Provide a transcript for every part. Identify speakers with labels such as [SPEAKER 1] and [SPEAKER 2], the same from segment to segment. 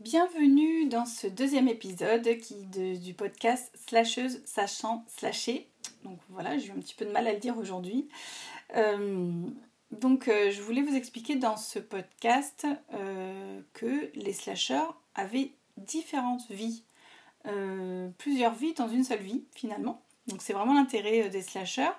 [SPEAKER 1] Bienvenue dans ce deuxième épisode qui, du podcast Slasheuse sachant slasher. Donc voilà, j'ai eu un petit peu de mal à le dire aujourd'hui. Euh, donc euh, je voulais vous expliquer dans ce podcast euh, que les slashers avaient différentes vies. plusieurs vies dans une seule vie finalement. Donc c'est vraiment l'intérêt des slashers.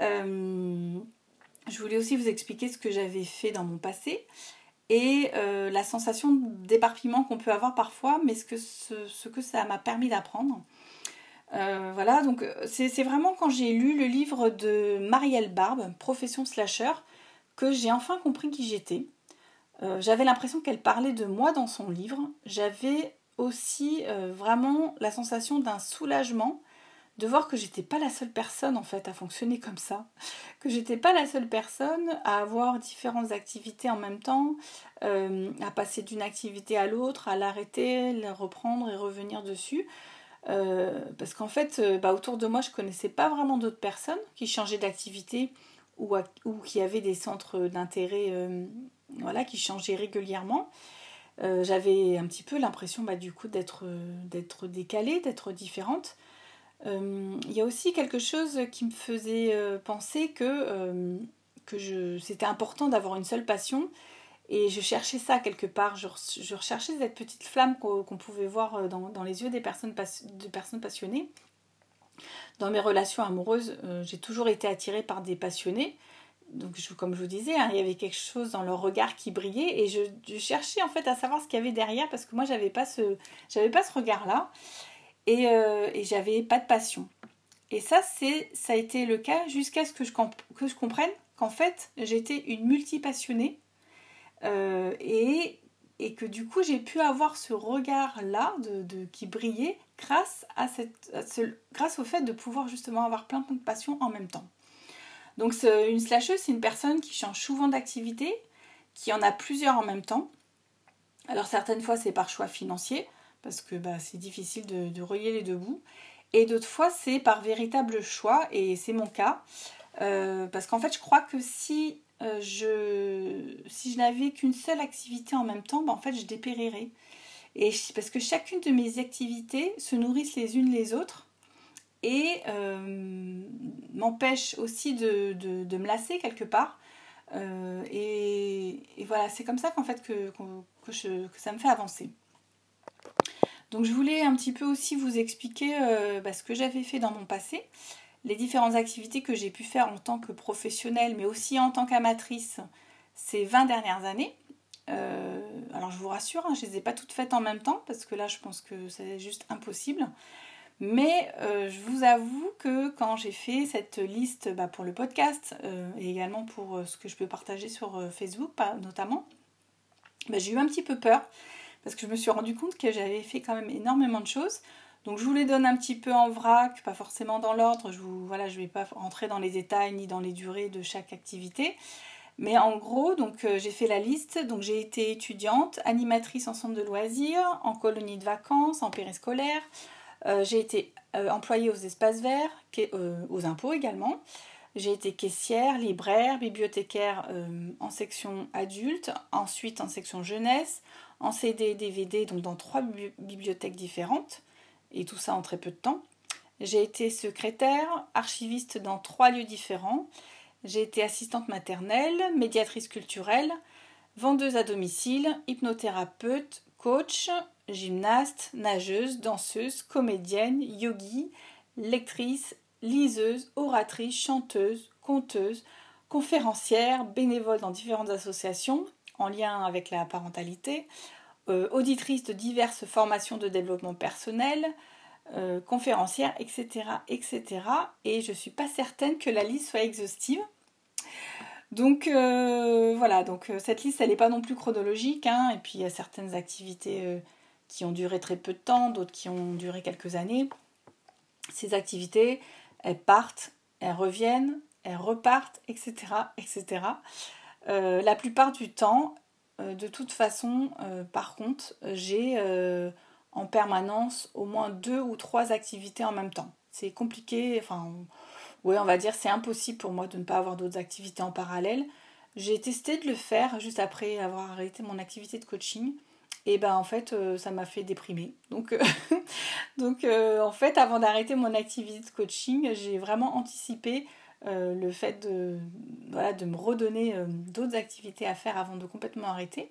[SPEAKER 1] je voulais aussi vous expliquer ce que j'avais fait dans mon passé et euh, la sensation d'éparpillement qu'on peut avoir parfois, mais ce que, ce, que ça m'a permis d'apprendre. Euh, voilà, donc c'est vraiment quand j'ai lu le livre de Marielle Barbe, Profession Slasher, que j'ai enfin compris qui j'étais. Euh, j'avais l'impression qu'elle parlait de moi dans son livre. J'avais aussi vraiment la sensation d'un soulagement de voir que j'étais pas la seule personne en fait à fonctionner comme ça, que j'étais pas la seule personne à avoir différentes activités en même temps, euh, à passer d'une activité à l'autre, à l'arrêter, la reprendre et revenir dessus. Euh, parce qu'en fait, euh, bah, autour de moi, je connaissais pas vraiment d'autres personnes qui changeaient d'activité ou, ou, qui avaient des centres d'intérêt voilà, qui changeaient régulièrement. J'avais un petit peu l'impression bah, du coup d'être décalée, d'être différente. Euh, il y a aussi quelque chose qui me faisait euh, penser que, euh, que c'était important d'avoir une seule passion. Et je cherchais ça quelque part. Je, recherchais cette petite flamme qu'on pouvait voir dans, les yeux des personnes, personnes passionnées. Dans mes relations amoureuses, j'ai toujours été attirée par des passionnés. Donc, comme je vous disais, hein, il y avait quelque chose dans leur regard qui brillait et je, cherchais en fait à savoir ce qu'il y avait derrière parce que moi, j'avais pas pas ce regard-là et, euh, et j'avais pas de passion. Et ça, c'est, ça a été le cas jusqu'à ce que je, que je comprenne qu'en fait, j'étais une multipassionnée euh, et, et que du coup, j'ai pu avoir ce regard-là de, de, qui brillait grâce, à cette, ce, grâce au fait de pouvoir justement avoir plein de passions en même temps. Donc, une slasheuse, c'est une personne qui change souvent d'activité, qui en a plusieurs en même temps. Alors, certaines fois, c'est par choix financier parce que bah, c'est difficile de, relier les deux bouts. Et d'autres fois, c'est par véritable choix, et c'est mon cas. Euh, parce qu'en fait, je crois que si, euh, je, si je n'avais qu'une seule activité en même temps, bah, en fait, je dépérirais. Et parce que chacune de mes activités se nourrissent les unes les autres et euh, m'empêche aussi de, me lasser quelque part. Et, voilà, c'est comme ça qu'en fait que, que, ça me fait avancer. Donc je voulais un petit peu aussi vous expliquer euh, bah, ce que j'avais fait dans mon passé, les différentes activités que j'ai pu faire en tant que professionnelle, mais aussi en tant qu'amatrice ces 20 dernières années. Euh, alors je vous rassure, hein, je ne les ai pas toutes faites en même temps, parce que là je pense que c'est juste impossible. Mais euh, je vous avoue que quand j'ai fait cette liste bah, pour le podcast et également pour ce que je peux partager sur Facebook notamment, bah, j'ai eu un petit peu peur parce que je me suis rendu compte que j'avais fait quand même énormément de choses. Donc je vous les donne un petit peu en vrac, pas forcément dans l'ordre. Je ne voilà, vais pas rentrer dans les détails ni dans les durées de chaque activité. Mais en gros, donc euh, j'ai fait la liste. Donc j'ai été étudiante, animatrice en centre de loisirs, en colonie de vacances, en périscolaire. Euh, j'ai été euh, employée aux espaces verts, aux impôts également. J'ai été caissière, libraire, bibliothécaire en section adulte, ensuite en section jeunesse, en CD et DVD, donc dans trois bibliothèques différentes, et tout ça en très peu de temps. J'ai été secrétaire, archiviste dans trois lieux différents. J'ai été assistante maternelle, médiatrice culturelle, vendeuse à domicile, hypnothérapeute, coach, gymnaste, nageuse, danseuse, comédienne, yogi, lectrice, liseuse, oratrice, chanteuse, conteuse, conférencière, bénévole dans différentes associations en lien avec la parentalité, euh, auditrice de diverses formations de développement personnel, euh, conférencière, etc., etc. Et je ne suis pas certaine que la liste soit exhaustive. Donc euh, voilà, donc cette liste, elle n'est pas non plus chronologique. Hein, et puis il y a certaines activités qui ont duré très peu de temps, d'autres qui ont duré quelques années. Ces activités, elles partent, elles reviennent, elles repartent, etc. etc. Euh, la plupart du temps, euh, de toute façon, euh, par contre, j'ai en permanence au moins deux ou trois activités en même temps. C'est compliqué, enfin, oui, on va dire c'est impossible pour moi de ne pas avoir d'autres activités en parallèle. J'ai testé de le faire juste après avoir arrêté mon activité de coaching et ben en fait ça m'a fait déprimer. Donc en fait avant d'arrêter mon activité de coaching, j'ai vraiment anticipé le fait de, voilà, de me redonner d'autres activités à faire avant de complètement arrêter.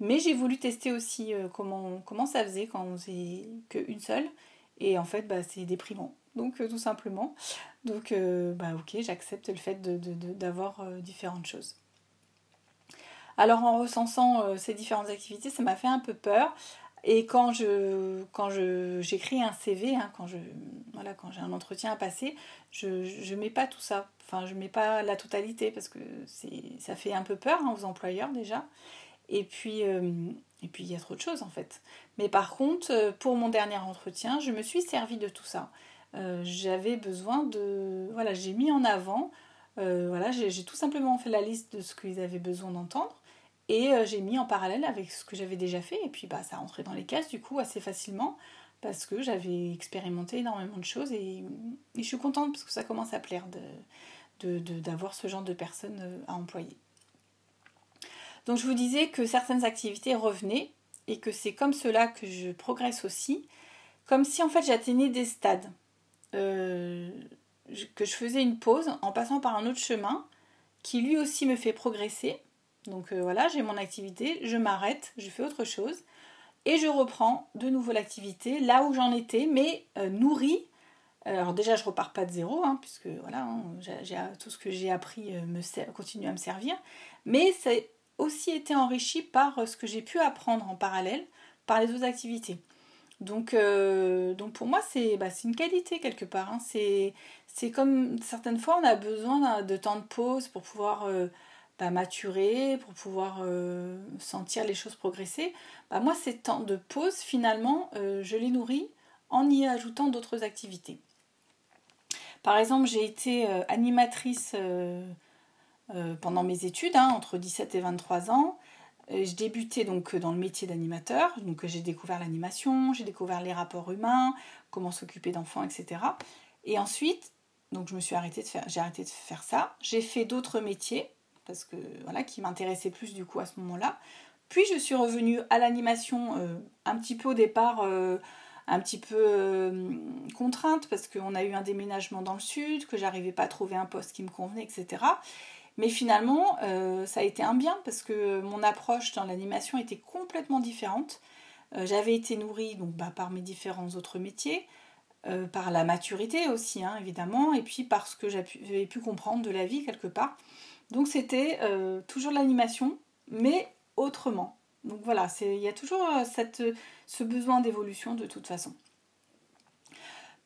[SPEAKER 1] Mais j'ai voulu tester aussi comment, comment ça faisait quand on faisait qu'une seule. Et en fait, bah, c'est déprimant. Donc tout simplement. Donc bah ok, j'accepte le fait d'avoir de, différentes choses. Alors en recensant euh, ces différentes activités, ça m'a fait un peu peur. Et quand je quand je j'écris un CV, hein, quand je voilà quand j'ai un entretien à passer, je ne mets pas tout ça. Enfin, je mets pas la totalité parce que c'est ça fait un peu peur hein, aux employeurs déjà. Et puis euh, et puis il y a trop de choses en fait. Mais par contre, euh, pour mon dernier entretien, je me suis servi de tout ça. J'avais besoin de voilà, j'ai mis en avant voilà, j'ai tout simplement fait la liste de ce qu'ils avaient besoin d'entendre. Et euh, j'ai mis en parallèle avec ce que j'avais déjà fait. Et puis bah, ça rentrait dans les cases du coup assez facilement parce que j'avais expérimenté énormément de choses. Et, je suis contente parce que ça commence à plaire d'avoir de, ce genre de personnes euh, à employer. Donc je vous disais que certaines activités revenaient et que c'est comme cela que je progresse aussi. Comme si en fait j'atteignais des stades. Euh, que je faisais une pause en passant par un autre chemin qui lui aussi me fait progresser donc euh, voilà, j'ai mon activité, je m'arrête, je fais autre chose et je reprends de nouveau l'activité là où j'en étais, mais euh, nourrie. Alors déjà, je repars pas de zéro, hein, puisque voilà, hein, tout ce que j'ai appris euh, me continue à me servir, mais ça a aussi été enrichi par ce que j'ai pu apprendre en parallèle par les autres activités. Donc, donc pour moi, c'est bah, une qualité quelque part. Hein. C'est comme certaines fois, on a besoin de temps de pause pour pouvoir bah, maturer, pour pouvoir euh, sentir les choses progresser, bah, moi ces temps de pause finalement euh, je les nourris en y ajoutant d'autres activités. Par exemple j'ai été euh, animatrice pendant mes études, hein, entre 17 et 23 ans. Je débutais donc dans le métier d'animateur, donc j'ai découvert l'animation, j'ai découvert les rapports humains, comment s'occuper d'enfants, etc. Et ensuite, donc je me suis arrêtée de faire, j'ai arrêté de faire ça. J'ai fait d'autres métiers, parce que voilà, qui m'intéressait plus du coup à ce moment-là. Puis je suis revenue à l'animation euh, un petit peu au départ, euh, un petit peu euh, contrainte parce qu'on a eu un déménagement dans le sud, que j'arrivais pas à trouver un poste qui me convenait, etc. Mais finalement, ça a été un bien parce que mon approche dans l'animation était complètement différente. J'avais été nourrie donc, bah, par mes différents autres métiers, par la maturité aussi, hein, évidemment, et puis parce que j'avais pu comprendre de la vie quelque part. Donc c'était euh, toujours l'animation, mais autrement. Donc voilà, il y a toujours euh, cette, ce besoin d'évolution de toute façon.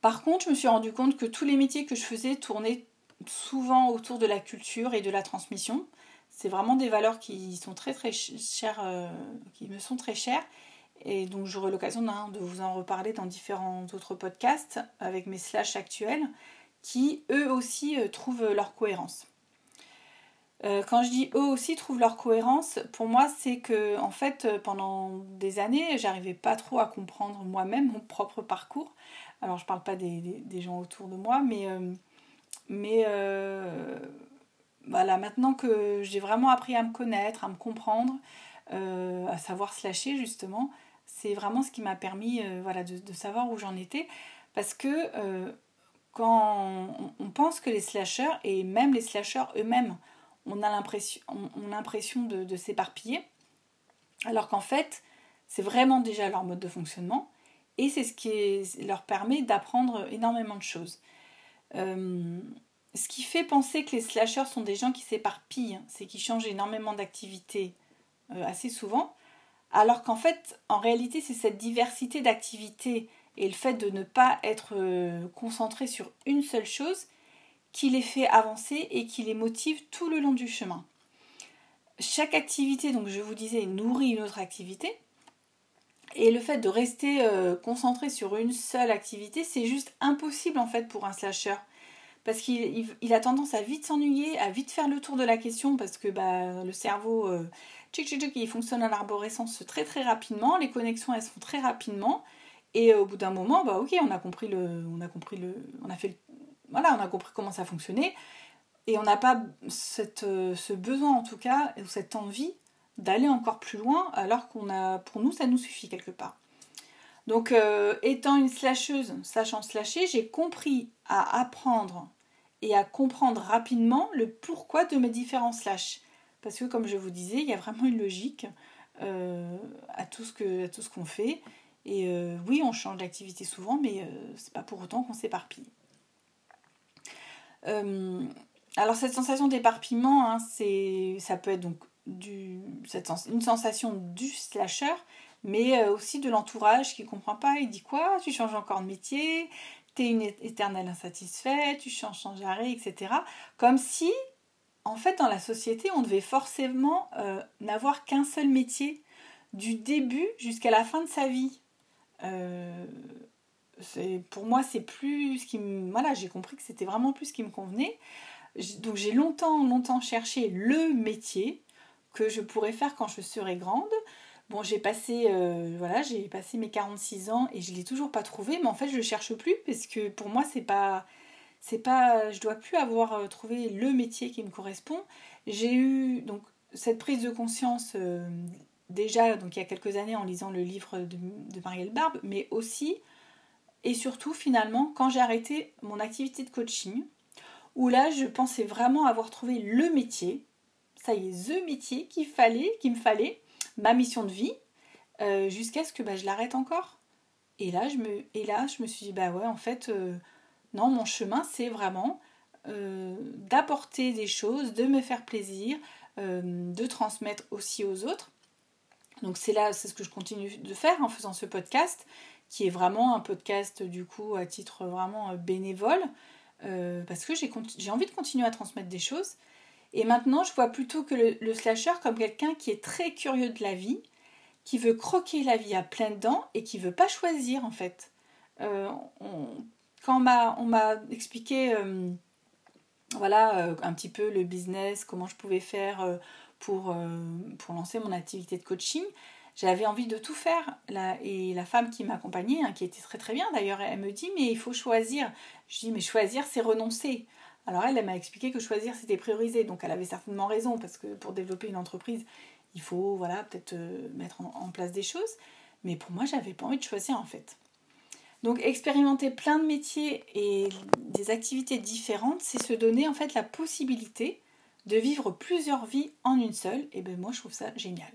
[SPEAKER 1] Par contre, je me suis rendu compte que tous les métiers que je faisais tournaient souvent autour de la culture et de la transmission. C'est vraiment des valeurs qui sont très très chères, euh, qui me sont très chères. Et donc j'aurai l'occasion de vous en reparler dans différents autres podcasts avec mes slash actuels qui eux aussi trouvent leur cohérence. Euh, quand je dis eux aussi trouvent leur cohérence, pour moi c'est que en fait euh, pendant des années j'arrivais pas trop à comprendre moi-même mon propre parcours. Alors je parle pas des, gens autour de moi, mais, euh, mais voilà, maintenant que j'ai vraiment appris à me connaître, à me comprendre, à savoir se lâcher justement, c'est vraiment ce qui m'a permis voilà, de, de, savoir où j'en étais. Parce que quand on, pense que les slashers, et même les slashers eux-mêmes, on a l'impression de, s'éparpiller, alors qu'en fait, c'est vraiment déjà leur mode de fonctionnement et c'est ce qui leur permet d'apprendre énormément de choses. Euh, ce qui fait penser que les slashers sont des gens qui s'éparpillent, c'est qu'ils changent énormément d'activités euh, assez souvent, alors qu'en fait, en réalité, c'est cette diversité d'activités et le fait de ne pas être euh, concentré sur une seule chose qui les fait avancer et qui les motive tout le long du chemin. Chaque activité, donc je vous disais, nourrit une autre activité. Et le fait de rester euh, concentré sur une seule activité, c'est juste impossible en fait pour un slasher. Parce qu'il a tendance à vite s'ennuyer, à vite faire le tour de la question, parce que bah, le cerveau, euh, tchic, tchic, il fonctionne à l'arborescence très très rapidement, les connexions elles se font très rapidement, et au bout d'un moment, bah ok, on a compris le, on a compris le, on a fait le voilà, on a compris comment ça fonctionnait. Et on n'a pas euh, ce besoin, en tout cas, ou cette envie d'aller encore plus loin alors qu'on a pour nous ça nous suffit quelque part. Donc euh, étant une slasheuse, sachant slasher, j'ai compris à apprendre et à comprendre rapidement le pourquoi de mes différents slash. Parce que comme je vous disais, il y a vraiment une logique euh, à tout ce qu'on fait. Et oui, on change d'activité souvent, mais c'est pas pour autant qu'on s'éparpille. Alors cette sensation d'éparpillement, hein, ça peut être donc une sensation du slasher, mais euh, aussi de l'entourage qui ne comprend pas. Il dit quoi? Tu changes encore de métier T'es une éternelle insatisfaite, tu changes sans arrêt, etc. Comme si, en fait, dans la société, on devait forcément euh, n'avoir qu'un seul métier du début jusqu'à la fin de sa vie. Euh, pour moi, c'est plus ce qui me. Voilà, j'ai compris que c'était vraiment plus ce qui me convenait. Donc j'ai longtemps, longtemps cherché le métier que je pourrais faire quand je serai grande. Bon, j'ai passé, euh, voilà, j'ai passé mes 46 ans et je l'ai toujours pas trouvé, mais en fait, je le cherche plus parce que pour moi, c'est pas, c'est pas, je dois plus avoir euh, trouvé le métier qui me correspond. J'ai eu donc cette prise de conscience euh, déjà, donc il y a quelques années en lisant le livre de, de Marielle Barbe, mais aussi et surtout finalement quand j'ai arrêté mon activité de coaching, où là, je pensais vraiment avoir trouvé le métier. Ça y est, the métier qu'il fallait, qu'il me fallait ma mission de vie euh, jusqu'à ce que bah, je l'arrête encore. Et là, je me, et là, je me suis dit, bah ouais, en fait, euh, non, mon chemin, c'est vraiment euh, d'apporter des choses, de me faire plaisir, de transmettre aussi aux autres. Donc c'est là, c'est ce que je continue de faire en faisant ce podcast, qui est vraiment un podcast du coup à titre vraiment bénévole, parce que j'ai envie de continuer à transmettre des choses. Et maintenant, je vois plutôt que le, slasher comme quelqu'un qui est très curieux de la vie, qui veut croquer la vie à pleines dents et qui veut pas choisir en fait. Euh, quand on m'a expliqué euh, voilà, euh, un petit peu le business, comment je pouvais faire pour, pour lancer mon activité de coaching, j'avais envie de tout faire. et la femme qui m'accompagnait, hein, qui était très très bien d'ailleurs, elle me dit mais il faut choisir. Je dis mais choisir c'est renoncer. Alors elle, elle m'a expliqué que choisir c'était prioriser, donc elle avait certainement raison parce que pour développer une entreprise, il faut voilà peut-être euh, mettre en, place des choses. Mais pour moi, j'avais pas envie de choisir en fait. Donc expérimenter plein de métiers et des activités différentes, c'est se donner en fait la possibilité de vivre plusieurs vies en une seule. Et ben moi, je trouve ça génial.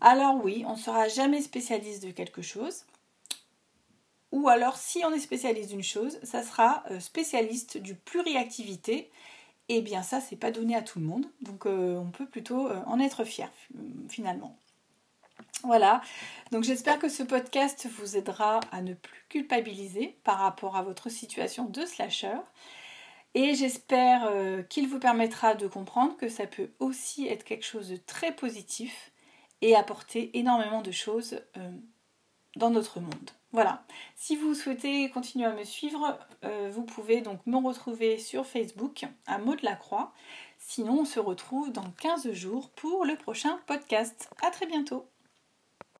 [SPEAKER 1] Alors oui, on ne sera jamais spécialiste de quelque chose. Ou alors, si on est spécialiste d'une chose, ça sera euh, spécialiste du pluriactivité. Et eh bien ça, c'est pas donné à tout le monde. Donc euh, on peut plutôt euh, en être fier finalement. Voilà, donc j'espère que ce podcast vous aidera à ne plus culpabiliser par rapport à votre situation de slasher. Et j'espère qu'il vous permettra de comprendre que ça peut aussi être quelque chose de très positif et apporter énormément de choses dans notre monde. Voilà. Si vous souhaitez continuer à me suivre, euh, vous pouvez donc me retrouver sur Facebook à la Croix. Sinon, on se retrouve dans 15 jours pour le prochain podcast. À très bientôt.